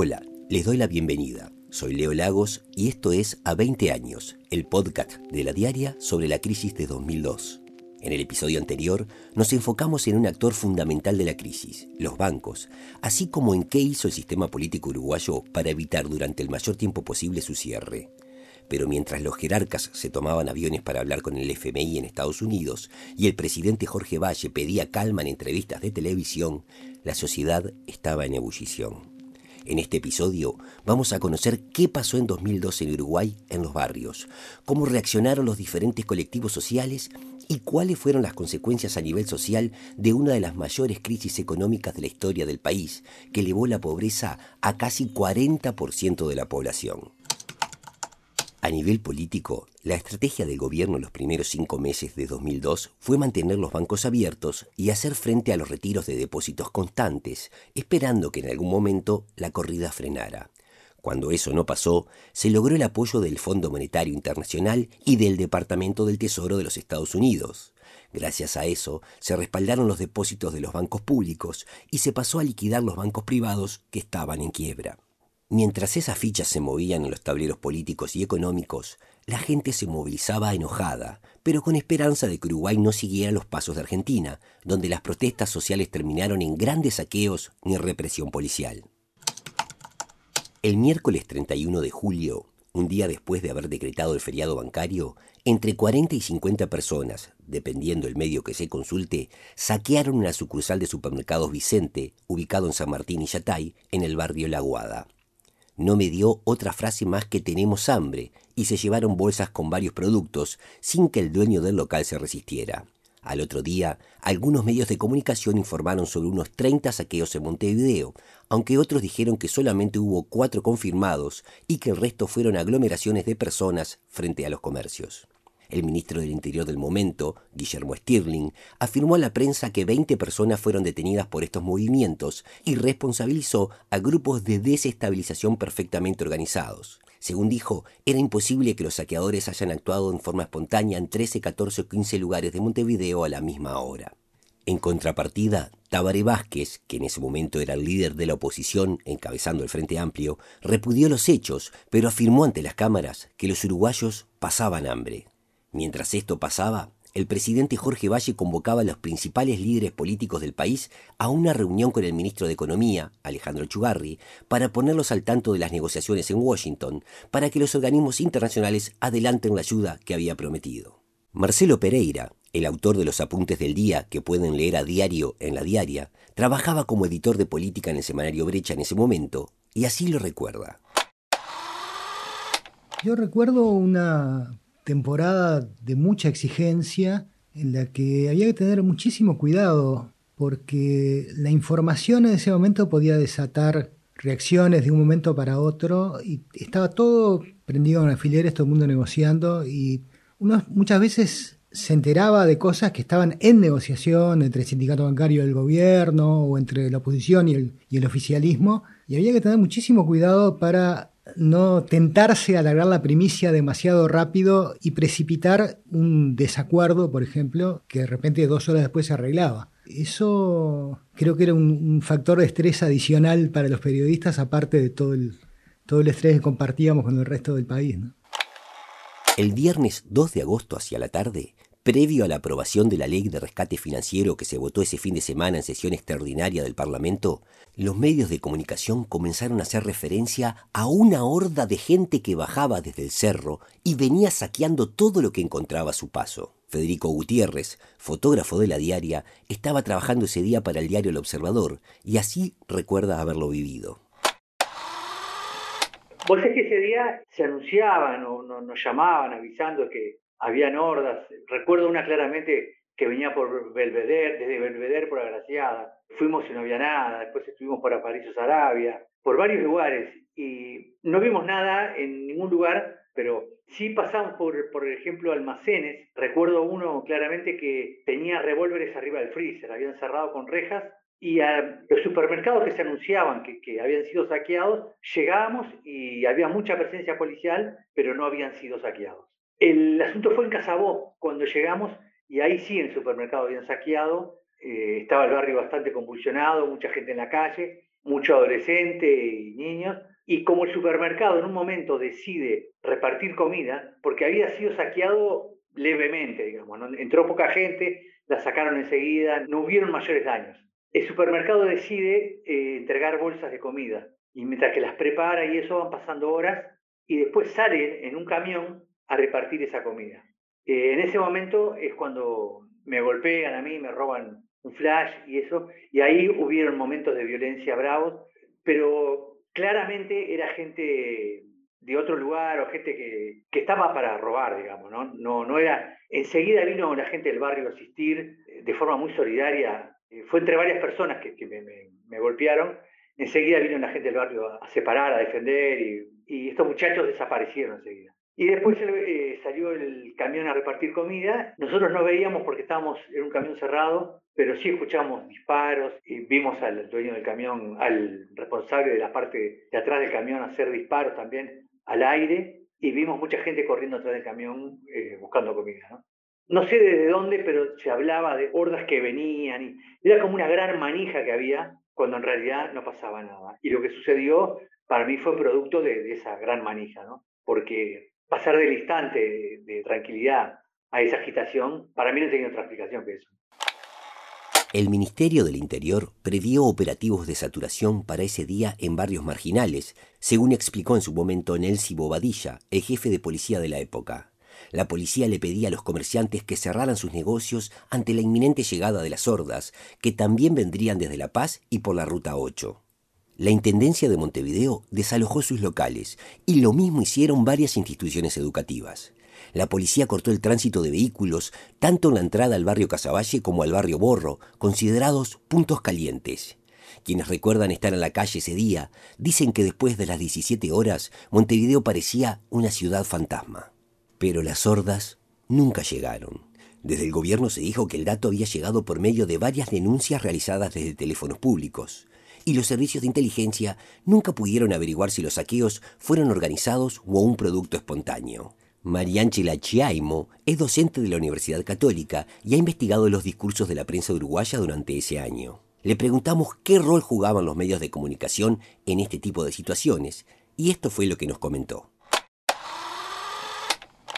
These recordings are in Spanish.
Hola, les doy la bienvenida. Soy Leo Lagos y esto es A 20 años, el podcast de la diaria sobre la crisis de 2002. En el episodio anterior nos enfocamos en un actor fundamental de la crisis, los bancos, así como en qué hizo el sistema político uruguayo para evitar durante el mayor tiempo posible su cierre. Pero mientras los jerarcas se tomaban aviones para hablar con el FMI en Estados Unidos y el presidente Jorge Valle pedía calma en entrevistas de televisión, la sociedad estaba en ebullición. En este episodio vamos a conocer qué pasó en 2012 en Uruguay en los barrios, cómo reaccionaron los diferentes colectivos sociales y cuáles fueron las consecuencias a nivel social de una de las mayores crisis económicas de la historia del país, que elevó la pobreza a casi 40% de la población. A nivel político, la estrategia del gobierno en los primeros cinco meses de 2002 fue mantener los bancos abiertos y hacer frente a los retiros de depósitos constantes, esperando que en algún momento la corrida frenara. Cuando eso no pasó, se logró el apoyo del Fondo Monetario Internacional y del Departamento del Tesoro de los Estados Unidos. Gracias a eso, se respaldaron los depósitos de los bancos públicos y se pasó a liquidar los bancos privados que estaban en quiebra. Mientras esas fichas se movían en los tableros políticos y económicos, la gente se movilizaba enojada, pero con esperanza de que Uruguay no siguiera los pasos de Argentina, donde las protestas sociales terminaron en grandes saqueos ni represión policial. El miércoles 31 de julio, un día después de haber decretado el feriado bancario, entre 40 y 50 personas, dependiendo el medio que se consulte, saquearon una sucursal de supermercados Vicente, ubicado en San Martín y Yatay, en el barrio La Guada. No me dio otra frase más que tenemos hambre y se llevaron bolsas con varios productos sin que el dueño del local se resistiera. Al otro día, algunos medios de comunicación informaron sobre unos 30 saqueos en Montevideo, aunque otros dijeron que solamente hubo cuatro confirmados y que el resto fueron aglomeraciones de personas frente a los comercios. El ministro del Interior del momento, Guillermo Stirling, afirmó a la prensa que 20 personas fueron detenidas por estos movimientos y responsabilizó a grupos de desestabilización perfectamente organizados. Según dijo, era imposible que los saqueadores hayan actuado en forma espontánea en 13, 14 o 15 lugares de Montevideo a la misma hora. En contrapartida, Tabaré Vázquez, que en ese momento era el líder de la oposición encabezando el Frente Amplio, repudió los hechos, pero afirmó ante las cámaras que los uruguayos pasaban hambre. Mientras esto pasaba, el presidente Jorge Valle convocaba a los principales líderes políticos del país a una reunión con el ministro de Economía, Alejandro Chugarri, para ponerlos al tanto de las negociaciones en Washington, para que los organismos internacionales adelanten la ayuda que había prometido. Marcelo Pereira, el autor de los apuntes del día que pueden leer a diario en la diaria, trabajaba como editor de política en el semanario Brecha en ese momento, y así lo recuerda. Yo recuerdo una temporada de mucha exigencia en la que había que tener muchísimo cuidado porque la información en ese momento podía desatar reacciones de un momento para otro y estaba todo prendido en alfileres, todo el mundo negociando y uno muchas veces se enteraba de cosas que estaban en negociación entre el sindicato bancario y el gobierno o entre la oposición y el, y el oficialismo y había que tener muchísimo cuidado para no tentarse a alargar la primicia demasiado rápido y precipitar un desacuerdo, por ejemplo, que de repente dos horas después se arreglaba. Eso creo que era un, factor de estrés adicional para los periodistas, aparte de todo el, todo el estrés que compartíamos con el resto del país. El viernes 2 de agosto hacia la tarde, Previo a la aprobación de la ley de rescate financiero que se votó ese fin de semana en sesión extraordinaria del Parlamento, los medios de comunicación comenzaron a hacer referencia a una horda de gente que bajaba desde el cerro y venía saqueando todo lo que encontraba a su paso. Federico Gutiérrez, fotógrafo de la diaria, estaba trabajando ese día para el diario El Observador y así recuerda haberlo vivido. Vos es que ese día se anunciaban o nos llamaban avisando que habían hordas. Recuerdo una claramente que venía por Belvedere, desde Belvedere por Agraciada. Fuimos y no había nada, después estuvimos por Aparicio Arabia, por varios lugares y no vimos nada en ningún lugar, pero sí pasamos por, por ejemplo, almacenes. Recuerdo uno claramente que tenía revólveres arriba del freezer, habían cerrado con rejas y a los supermercados que se anunciaban que, que, habían sido saqueados, llegábamos y había mucha presencia policial, pero no habían sido saqueados. El asunto fue en Casabó, cuando llegamos, y ahí sí el supermercado habían saqueado, eh, estaba el barrio bastante convulsionado, mucha gente en la calle, mucho adolescente y niños, y como el supermercado en un momento decide repartir comida, porque había sido saqueado levemente, digamos, entró poca gente, la sacaron enseguida, no hubieron mayores daños. El supermercado decide eh, entregar bolsas de comida y mientras que las prepara y eso van pasando horas y después salen en un camión a repartir esa comida. Eh, en ese momento es cuando me golpean a mí, me roban un flash y eso, y ahí hubieron momentos de violencia bravos, pero claramente era gente de otro lugar o gente que, que estaba para robar, digamos, ¿no? No, no era... Enseguida vino la gente del barrio a asistir eh, de forma muy solidaria, eh, fue entre varias personas que, que me, me, golpearon, enseguida vino la gente del barrio a separar, a defender, y, y estos muchachos desaparecieron enseguida. Y después eh, salió el camión a repartir comida. Nosotros no veíamos porque estábamos en un camión cerrado, pero sí escuchamos disparos y vimos al dueño del camión, al responsable de la parte de atrás del camión hacer disparos también al aire y vimos mucha gente corriendo atrás del camión eh, buscando comida. ¿no? no sé desde dónde, pero se hablaba de hordas que venían era como una gran manija que había cuando en realidad no pasaba nada. Y lo que sucedió para mí fue producto de, de esa gran manija, ¿no? porque pasar del instante de, tranquilidad a esa agitación, para mí no tenía otra explicación que eso. El Ministerio del Interior previó operativos de saturación para ese día en barrios marginales, según explicó en su momento Nelsi Bobadilla, el jefe de policía de la época. La policía le pedía a los comerciantes que cerraran sus negocios ante la inminente llegada de las hordas, que también vendrían desde La Paz y por la Ruta 8. La Intendencia de Montevideo desalojó sus locales y lo mismo hicieron varias instituciones educativas. La policía cortó el tránsito de vehículos tanto en la entrada al barrio Casaballe como al barrio Borro, considerados puntos calientes. Quienes recuerdan estar en la calle ese día dicen que después de las 17 horas Montevideo parecía una ciudad fantasma. Pero las hordas nunca llegaron. Desde el gobierno se dijo que el dato había llegado por medio de varias denuncias realizadas desde teléfonos públicos y los servicios de inteligencia nunca pudieron averiguar si los saqueos fueron organizados o un producto espontáneo. Marianchela Chiaimo es docente de la Universidad Católica y ha investigado los discursos de la prensa uruguaya durante ese año. Le preguntamos qué rol jugaban los medios de comunicación en este tipo de situaciones, y esto fue lo que nos comentó.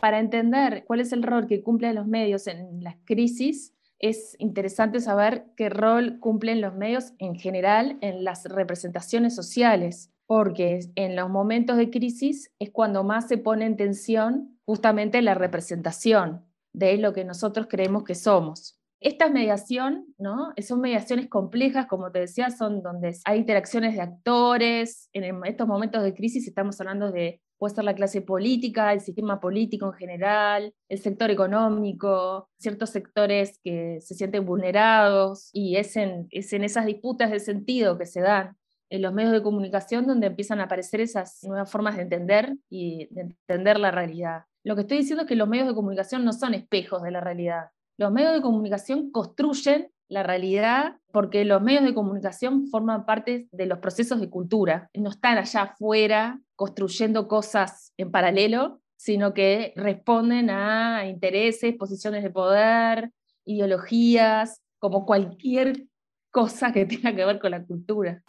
Para entender cuál es el rol que cumplen los medios en las crisis, es interesante saber qué rol cumplen los medios en general en las representaciones sociales, porque en los momentos de crisis es cuando más se pone en tensión justamente la representación de lo que nosotros creemos que somos. Esta mediación, ¿no? Son mediaciones complejas, como te decía, son donde hay interacciones de actores. En estos momentos de crisis estamos hablando de puede ser la clase política, el sistema político en general, el sector económico, ciertos sectores que se sienten vulnerados y es en, es en esas disputas de sentido que se dan en los medios de comunicación donde empiezan a aparecer esas nuevas formas de entender y de entender la realidad. Lo que estoy diciendo es que los medios de comunicación no son espejos de la realidad. Los medios de comunicación construyen la realidad porque los medios de comunicación forman parte de los procesos de cultura, no están allá afuera construyendo cosas en paralelo, sino que responden a intereses, posiciones de poder, ideologías, como cualquier cosa que tenga que ver con la cultura.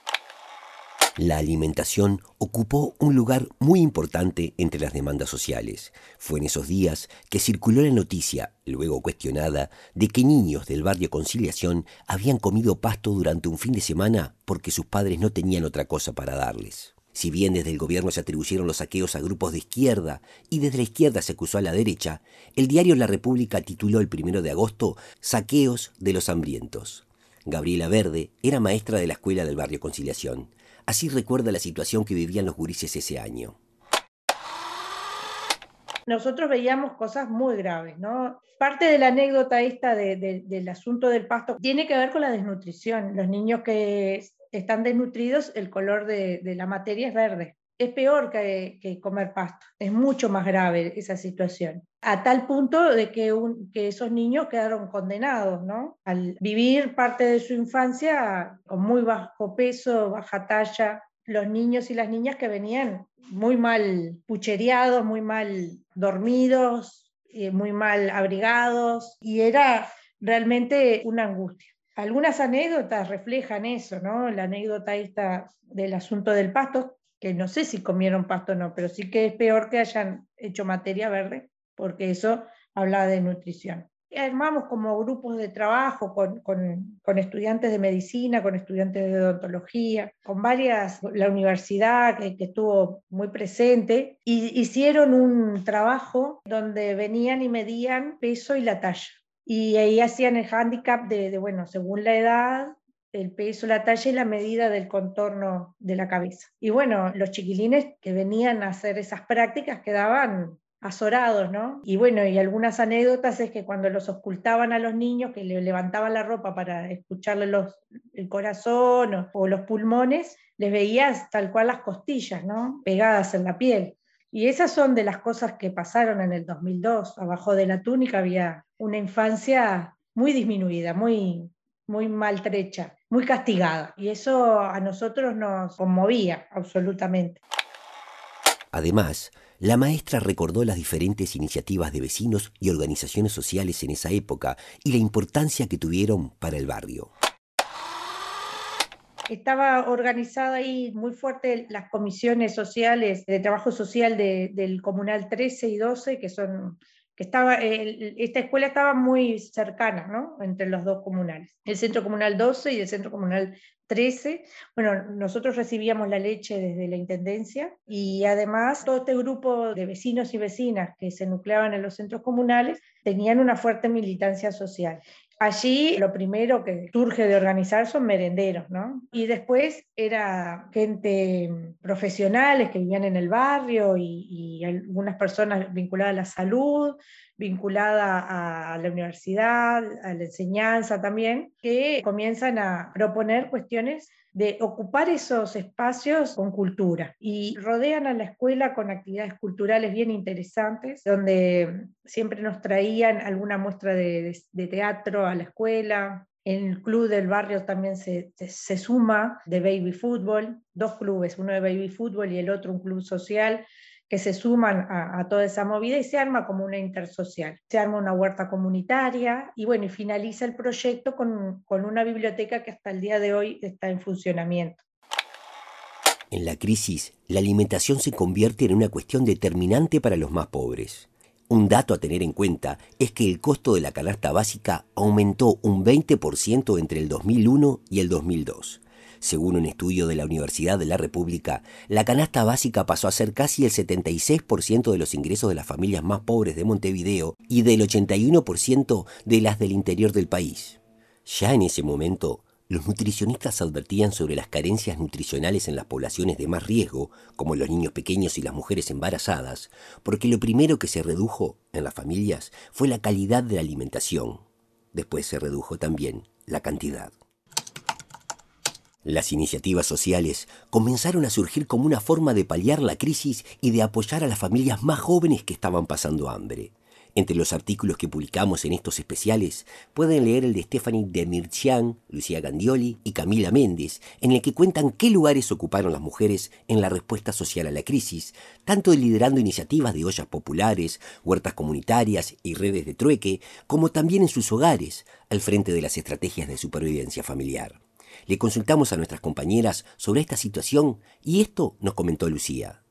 La alimentación ocupó un lugar muy importante entre las demandas sociales. Fue en esos días que circuló la noticia, luego cuestionada, de que niños del barrio Conciliación habían comido pasto durante un fin de semana porque sus padres no tenían otra cosa para darles. Si bien desde el gobierno se atribuyeron los saqueos a grupos de izquierda y desde la izquierda se acusó a la derecha, el diario La República tituló el primero de agosto Saqueos de los hambrientos. Gabriela Verde era maestra de la escuela del barrio Conciliación. Así recuerda la situación que vivían los gurises ese año. Nosotros veíamos cosas muy graves, ¿no? Parte de la anécdota esta del asunto del pasto tiene que ver con la desnutrición. Los niños que están desnutridos, el color de, la materia es verde. Es peor que, comer pasto, es mucho más grave esa situación. A tal punto de que, esos niños quedaron condenados. Al vivir parte de su infancia con muy bajo peso, baja talla, los niños y las niñas que venían muy mal puchereados, muy mal dormidos, muy mal abrigados, y era realmente una angustia. Algunas anécdotas reflejan eso, ¿no? La anécdota esta del asunto del pasto, que no sé si comieron pasto o no, pero sí que es peor que hayan hecho materia verde, porque eso habla de nutrición. Armamos como grupos de trabajo con, con, estudiantes de medicina, con estudiantes de odontología, con varias, la universidad que, que estuvo muy presente, y hicieron un trabajo donde venían y medían peso y la talla. Y ahí hacían el handicap de, de bueno, según la edad, el peso, la talla y la medida del contorno de la cabeza. Y bueno, los chiquilines que venían a hacer esas prácticas quedaban azorados, ¿no? Y bueno, y algunas anécdotas es que cuando los ocultaban a los niños, que le levantaban la ropa para escucharle el corazón o, los pulmones, les veías tal cual las costillas, ¿no? Pegadas en la piel. Y esas son de las cosas que pasaron en el 2002. Abajo de la túnica había una infancia muy disminuida, muy, muy maltrecha, muy castigada. Y eso a nosotros nos conmovía absolutamente. Además, la maestra recordó las diferentes iniciativas de vecinos y organizaciones sociales en esa época y la importancia que tuvieron para el barrio. Estaba organizada ahí muy fuerte las comisiones sociales de trabajo social del Comunal 13 y 12, que son que estaba, esta escuela estaba muy cercana, ¿no? Entre los dos comunales, el Centro Comunal 12 y el Centro Comunal 13. Bueno, nosotros recibíamos la leche desde la Intendencia y además todo este grupo de vecinos y vecinas que se nucleaban en los centros comunales tenían una fuerte militancia social. Allí lo primero que surge de organizar son merenderos, ¿no? Y después era gente profesionales que vivían en el barrio y, algunas personas vinculadas a la salud, vinculadas a la universidad, a la enseñanza también, que comienzan a proponer cuestiones de ocupar esos espacios con cultura. Y rodean a la escuela con actividades culturales bien interesantes, donde siempre nos traían alguna muestra de, teatro a la escuela, el club del barrio también se, se, suma de baby fútbol, dos clubes, uno de baby fútbol y el otro un club social, que se suman a, toda esa movida y se arma como una intersocial. Se arma una huerta comunitaria y bueno, y finaliza el proyecto con, con una biblioteca que hasta el día de hoy está en funcionamiento. En la crisis, la alimentación se convierte en una cuestión determinante para los más pobres. Un dato a tener en cuenta es que el costo de la canasta básica aumentó un 20% entre el 2001 y el 2002 según un estudio de la Universidad de la República, la canasta básica pasó a ser casi el 76% de los ingresos de las familias más pobres de Montevideo y del 81% de las del interior del país. Ya en ese momento, los nutricionistas advertían sobre las carencias nutricionales en las poblaciones de más riesgo, como los niños pequeños y las mujeres embarazadas, porque lo primero que se redujo en las familias fue la calidad de la alimentación. Después se redujo también la cantidad. Las iniciativas sociales comenzaron a surgir como una forma de paliar la crisis y de apoyar a las familias más jóvenes que estaban pasando hambre. Entre los artículos que publicamos en estos especiales pueden leer el de Stephanie Demirchian, Lucía Gandioli y Camila Méndez, en el que cuentan qué lugares ocuparon las mujeres en la respuesta social a la crisis, tanto liderando iniciativas de ollas populares, huertas comunitarias y redes de trueque, como también en sus hogares, al frente de las estrategias de supervivencia familiar. Le consultamos a nuestras compañeras sobre esta situación y esto nos comentó Lucía.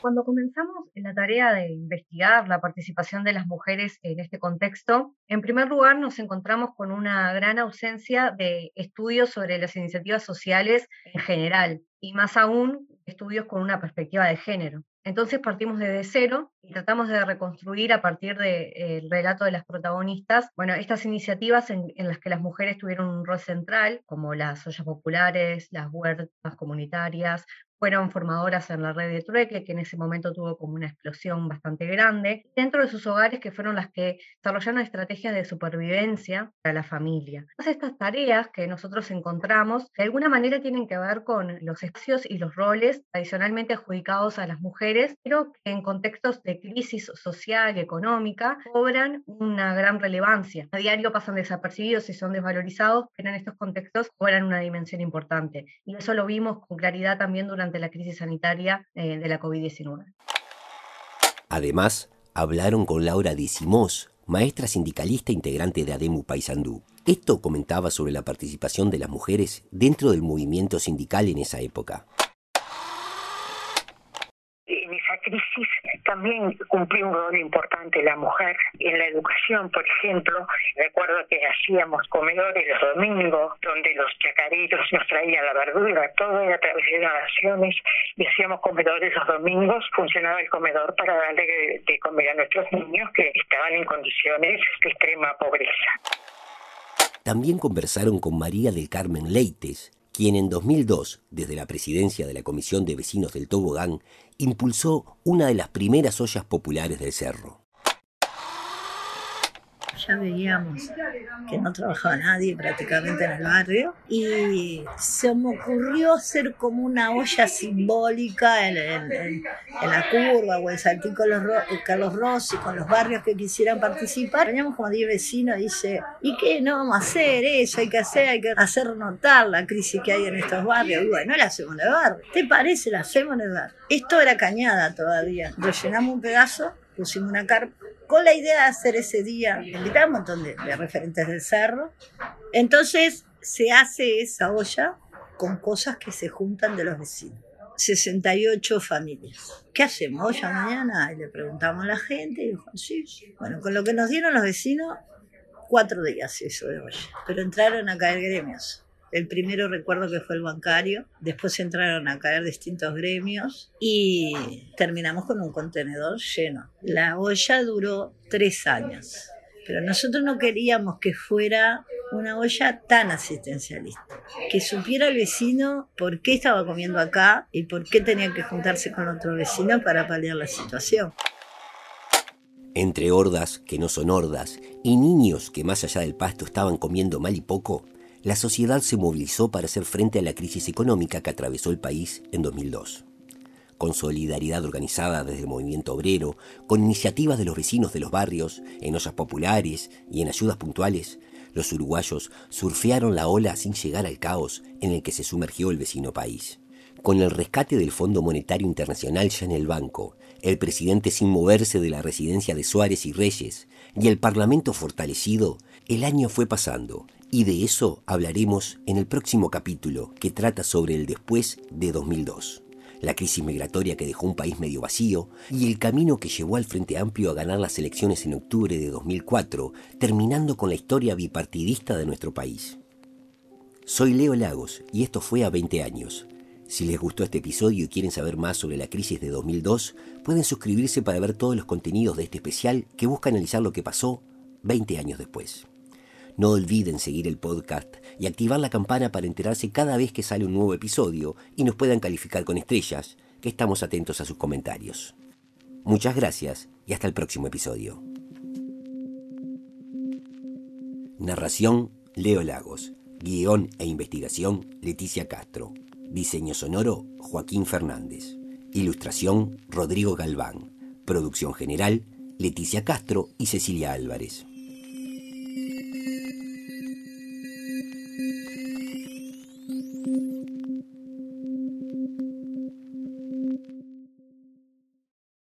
Cuando comenzamos en la tarea de investigar la participación de las mujeres en este contexto, en primer lugar nos encontramos con una gran ausencia de estudios sobre las iniciativas sociales en general y más aún estudios con una perspectiva de género. Entonces partimos desde cero y tratamos de reconstruir a partir del relato de las protagonistas, bueno, estas iniciativas en, en, las que las mujeres tuvieron un rol central, como las ollas populares, las huertas comunitarias, fueron formadoras en la red de Trueque, que en ese momento tuvo como una explosión bastante grande, dentro de sus hogares que fueron las que desarrollaron estrategias de supervivencia para la familia. Todas estas tareas que nosotros encontramos de alguna manera tienen que ver con los espacios y los roles tradicionalmente adjudicados a las mujeres, pero que en contextos de crisis social y económica cobran una gran relevancia. A diario pasan desapercibidos y son desvalorizados, pero en estos contextos cobran una dimensión importante. Y eso lo vimos con claridad también durante la crisis sanitaria eh, de la COVID-19. Además, hablaron con Laura Dicimós, maestra sindicalista integrante de ADEMU Paysandú. Esto comentaba sobre la participación de las mujeres dentro del movimiento sindical en esa época. También cumplió un rol importante la mujer en la educación, por ejemplo. Recuerdo que hacíamos comedores los domingos, donde los chacareros nos traían la verdura, todo a través de donaciones, y hacíamos comedores los domingos. Funcionaba el comedor para darle de comer a nuestros niños que estaban en condiciones de extrema pobreza. También conversaron con María del Carmen Leites, quien en 2002, desde la presidencia de la Comisión de Vecinos del Tobogán, impulsó una de las primeras ollas populares del cerro ya veíamos que no trabajaba nadie prácticamente en el barrio y se me ocurrió hacer como una olla simbólica en, la curva o en Saltín con los Carlos Rossi, con los barrios que quisieran participar. Teníamos como 10 vecinos, dice, ¿y qué? No vamos a hacer eso, hay que hacer, hay que hacer notar la crisis que hay en estos barrios. Y bueno, la hacemos en el barrio. ¿Te parece? La hacemos en el barrio. Esto era cañada todavía. Rellenamos un pedazo, pusimos una carpa con la idea de hacer ese día, invitar un montón de, referentes del cerro. Entonces se hace esa olla con cosas que se juntan de los vecinos. 68 familias. ¿Qué hacemos olla mañana? Y le preguntamos a la gente y dijo, sí. Bueno, con lo que nos dieron los vecinos, cuatro días eso de olla. Pero entraron a caer gremios. El primero recuerdo que fue el bancario, después entraron a caer distintos gremios y terminamos con un contenedor lleno. La olla duró tres años, pero nosotros no queríamos que fuera una olla tan asistencialista, que supiera el vecino por qué estaba comiendo acá y por qué tenía que juntarse con otro vecino para paliar la situación entre hordas que no son hordas y niños que más allá del pasto estaban comiendo mal y poco, la sociedad se movilizó para hacer frente a la crisis económica que atravesó el país en 2002. Con solidaridad organizada desde el movimiento obrero, con iniciativas de los vecinos de los barrios, en ollas populares y en ayudas puntuales, los uruguayos surfearon la ola sin llegar al caos en el que se sumergió el vecino país. Con el rescate del Fondo Monetario Internacional ya en el banco, el presidente sin moverse de la residencia de Suárez y Reyes y el Parlamento fortalecido, el año fue pasando y de eso hablaremos en el próximo capítulo que trata sobre el después de 2002, la crisis migratoria que dejó un país medio vacío y el camino que llevó al Frente Amplio a ganar las elecciones en octubre de 2004, terminando con la historia bipartidista de nuestro país. Soy Leo Lagos y esto fue a 20 años. Si les gustó este episodio y quieren saber más sobre la crisis de 2002, pueden suscribirse para ver todos los contenidos de este especial que busca analizar lo que pasó 20 años después. No olviden seguir el podcast y activar la campana para enterarse cada vez que sale un nuevo episodio y nos puedan calificar con estrellas, que estamos atentos a sus comentarios. Muchas gracias y hasta el próximo episodio. Narración Leo Lagos. Guión e investigación Leticia Castro. Diseño sonoro Joaquín Fernández. Ilustración Rodrigo Galván. Producción general Leticia Castro y Cecilia Álvarez.